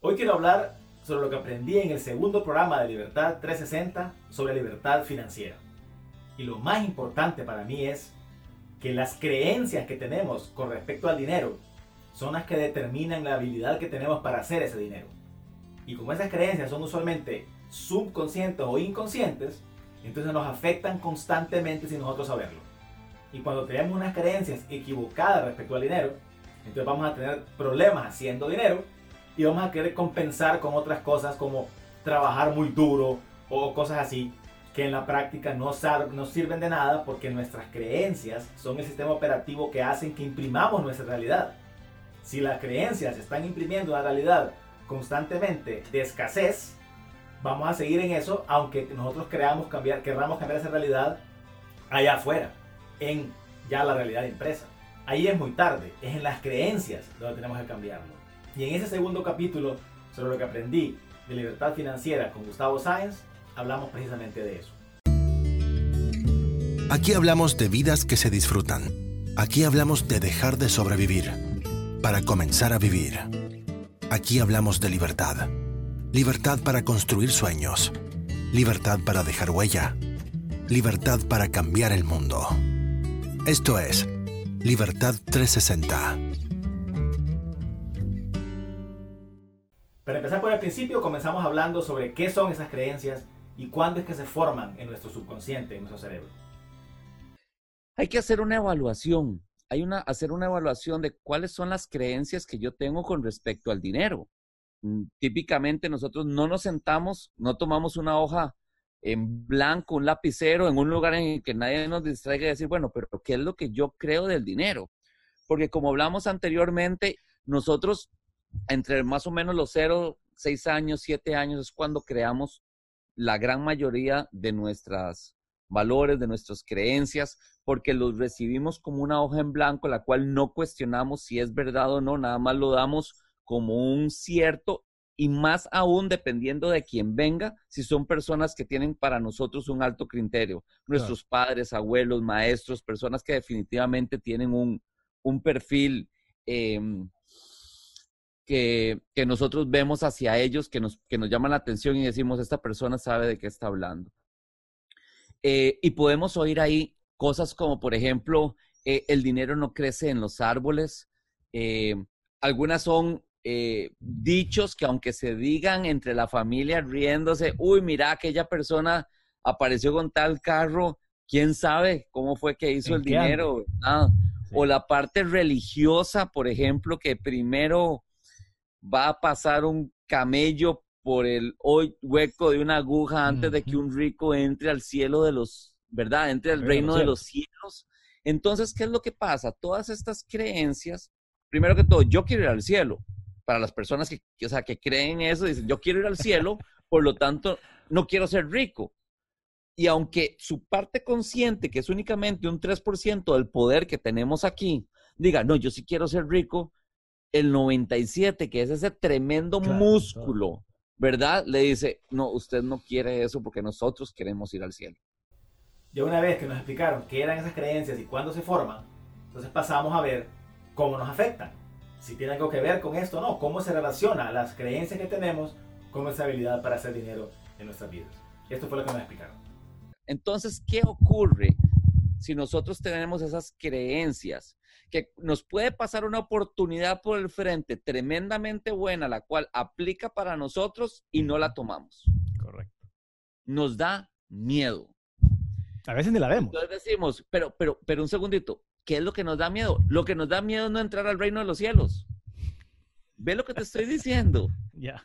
Hoy quiero hablar sobre lo que aprendí en el segundo programa de Libertad 360 sobre libertad financiera. Y lo más importante para mí es que las creencias que tenemos con respecto al dinero son las que determinan la habilidad que tenemos para hacer ese dinero. Y como esas creencias son usualmente subconscientes o inconscientes, entonces nos afectan constantemente sin nosotros saberlo. Y cuando tenemos unas creencias equivocadas respecto al dinero, entonces vamos a tener problemas haciendo dinero y vamos a querer compensar con otras cosas como trabajar muy duro o cosas así que en la práctica no, sirven de nada porque nuestras creencias son el sistema operativo que hacen que imprimamos nuestra realidad. Si las creencias están imprimiendo una realidad constantemente de escasez, vamos a seguir en eso aunque nosotros creamos cambiar, querramos cambiar esa realidad allá afuera, en ya la realidad impresa. Ahí es muy tarde, es en las creencias donde tenemos que cambiarlo. Y en ese segundo capítulo sobre lo que aprendí de libertad financiera con Gustavo Sáenz, hablamos precisamente de eso. Aquí hablamos de vidas que se disfrutan. Aquí hablamos de dejar de sobrevivir para comenzar a vivir. Aquí hablamos de libertad. Libertad para construir sueños. Libertad para dejar huella. Libertad para cambiar el mundo. Esto es Libertad 360. El principio, comenzamos hablando sobre qué son esas creencias y cuándo es que se forman en nuestro subconsciente, en nuestro cerebro. Hay que hacer una evaluación. Hay una hacer una evaluación de cuáles son las creencias que yo tengo con respecto al dinero. Mm, típicamente nosotros no nos sentamos, no tomamos una hoja en blanco, un lapicero, en un lugar en el que nadie nos distraiga y decir, bueno, pero ¿qué es lo que yo creo del dinero? Porque como hablamos anteriormente, nosotros entre más o menos los 0, 6 años, 7 años es cuando creamos la gran mayoría de nuestros valores, de nuestras creencias, porque los recibimos como una hoja en blanco, la cual no cuestionamos si es verdad o no, nada más lo damos como un cierto y más aún dependiendo de quién venga, si son personas que tienen para nosotros un alto criterio, nuestros padres, abuelos, maestros, personas que definitivamente tienen un, perfil em, que, nosotros vemos hacia ellos, que nos, que nos llaman la atención y decimos, esta persona sabe de qué está hablando. Eh, y podemos oír ahí cosas como, por ejemplo, eh, el dinero no crece en los árboles. Eh, algunas son dichos que aunque se digan entre la familia riéndose, uy, mira, aquella persona apareció con tal carro, quién sabe cómo fue que hizo el dinero. O la parte religiosa, por ejemplo, que primero va a pasar un camello por el hueco de una aguja antes de que un rico entre al cielo de los, ¿verdad? Entre al reino de los cielos. Entonces, ¿qué es lo que pasa? Todas estas creencias, primero que todo, yo quiero ir al cielo para las personas que, o sea, que creen eso, dicen, yo quiero ir al cielo, por lo tanto, no quiero ser rico. Y aunque su parte consciente, que es únicamente un 3% del poder que tenemos aquí, diga, no, yo sí quiero ser rico, el 97, que es ese tremendo músculo, ¿verdad? Le dice, no, usted no quiere eso porque nosotros queremos ir al cielo. Ya una vez que nos explicaron qué eran esas creencias y cuándo se forman, entonces pasamos a ver cómo nos afectan si tiene algo que ver con esto o no, cómo se relaciona las creencias que tenemos con nuestra habilidad para hacer dinero en nuestras vidas. Esto fue lo que nos explicaron. Entonces, ¿qué ocurre si nosotros tenemos esas creencias? Que nos puede pasar una oportunidad por el frente tremendamente buena, la cual aplica para nosotros y no la tomamos. Correcto. Nos da miedo. A veces ni la vemos. Entonces decimos, pero, pero, pero un segundito, ¿Qué es lo que nos da miedo? Lo que nos da miedo es no entrar al reino de los cielos. ¿Ve lo que te estoy diciendo? Ya.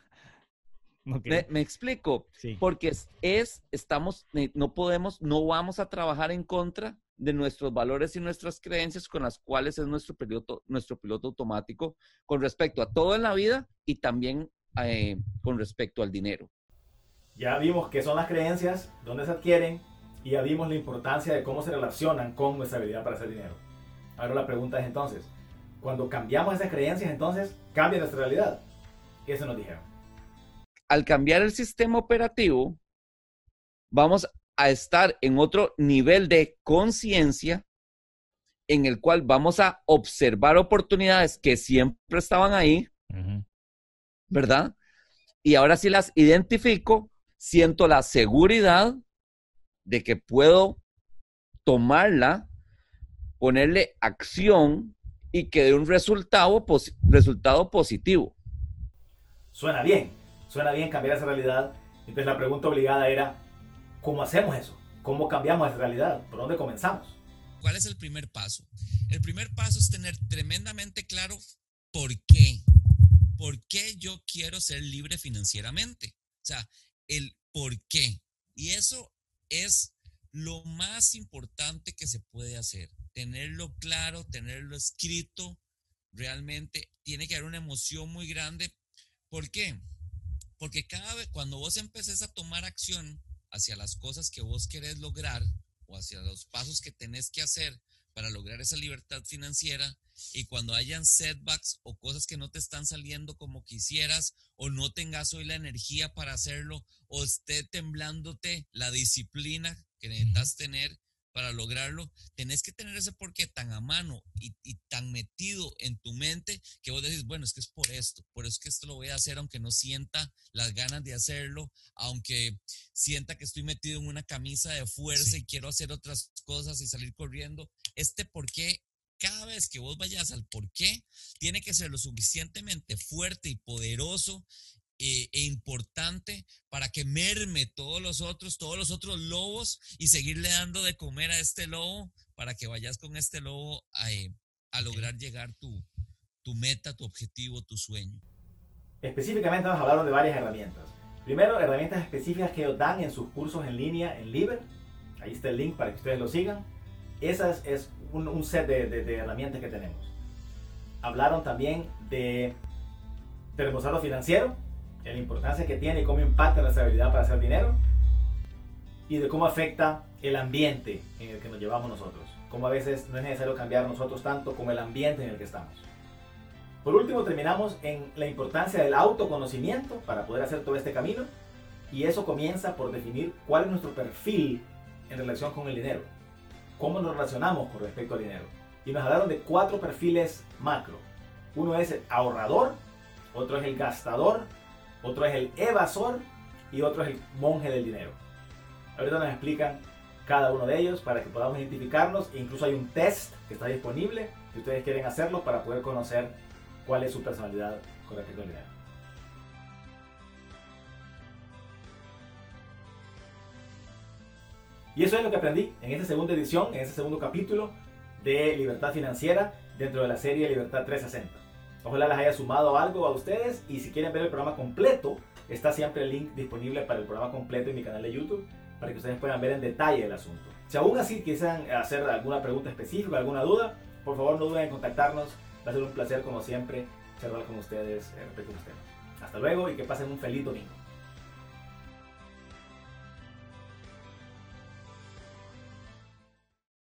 Me, explico. Porque es, estamos, no podemos, no vamos a trabajar en contra de nuestros valores y nuestras creencias con las cuales es nuestro piloto, nuestro piloto automático con respecto a todo en la vida y también eh, con respecto al dinero. Ya vimos qué son las creencias, dónde se adquieren y ya vimos la importancia de cómo se relacionan con nuestra habilidad para hacer dinero. Ahora la pregunta es entonces, cuando cambiamos esas creencias, entonces cambia nuestra realidad. Eso nos dijeron. Al cambiar el sistema operativo, vamos a estar en otro nivel de conciencia en el cual vamos a observar oportunidades que siempre estaban ahí, ¿verdad? y ahora sí las identifico, siento la seguridad de que puedo tomarla, ponerle acción y que dé un resultado, resultado positivo. Suena bien, suena bien cambiar esa realidad. Entonces la pregunta obligada era, ¿cómo hacemos eso? ¿Cómo cambiamos esa realidad? ¿Por dónde comenzamos? ¿Cuál es el primer paso? El primer paso es tener tremendamente claro por qué. ¿Por qué yo quiero ser libre financieramente? O sea, el por qué. Y eso es lo más importante que se puede hacer tenerlo claro, tenerlo escrito, realmente tiene que haber una emoción muy grande. ¿Por qué? Porque cada vez cuando vos empeces a tomar acción hacia las cosas que vos querés lograr o hacia los pasos que tenés que hacer para lograr esa libertad financiera y cuando hayan setbacks o cosas que no te están saliendo como quisieras o no tengas hoy la energía para hacerlo o esté temblándote la disciplina que necesitas tener, para lograrlo, tenés que tener ese porqué tan a mano y, tan metido en tu mente que vos decís, bueno, es que es por esto, por eso es que esto lo voy a hacer aunque no sienta las ganas de hacerlo, aunque sienta que estoy metido en una camisa de fuerza y quiero hacer otras cosas y salir corriendo. Este porqué cada vez que vos vayas al porqué, tiene que ser lo suficientemente fuerte y poderoso eh, e importante para que merme todos los otros, todos los otros lobos y seguirle dando de comer a este lobo para que vayas con este lobo a, eh, lograr llegar tu, tu meta, tu objetivo, tu sueño. Específicamente nos hablaron de varias herramientas. Primero, herramientas específicas que ellos dan en sus cursos en línea en Liber. Ahí está el link para que ustedes lo sigan. Esa es, un, un, set de, de, herramientas que tenemos. Hablaron también de, de reposado financiero, de la importancia que tiene y cómo impacta nuestra habilidad para hacer dinero y de cómo afecta el ambiente en el que nos llevamos nosotros. Cómo a veces no es necesario cambiar nosotros tanto como el ambiente en el que estamos. Por último, terminamos en la importancia del autoconocimiento para poder hacer todo este camino. Y eso comienza por definir cuál es nuestro perfil en relación con el dinero. Cómo nos relacionamos con respecto al dinero. Y nos hablaron de cuatro perfiles macro. Uno es el ahorrador, otro es el gastador, otro es el evasor y otro es el monje del dinero. Ahorita nos explican cada uno de ellos para que podamos identificarlos. E incluso hay un test que está disponible si ustedes quieren hacerlo para poder conocer cuál es su personalidad con al dinero. Y eso es lo que aprendí en esta segunda edición, en este segundo capítulo de Libertad Financiera dentro de la serie Libertad 360. Ojalá les haya sumado algo a ustedes y si quieren ver el programa completo, está siempre el link disponible para el programa completo en mi canal de YouTube para que ustedes puedan ver en detalle el asunto. Si aún así quisieran hacer alguna pregunta específica, alguna duda, por favor no duden en contactarnos. Va a ser un placer como siempre charlar con ustedes respecto a ustedes. Hasta luego y que pasen un feliz domingo.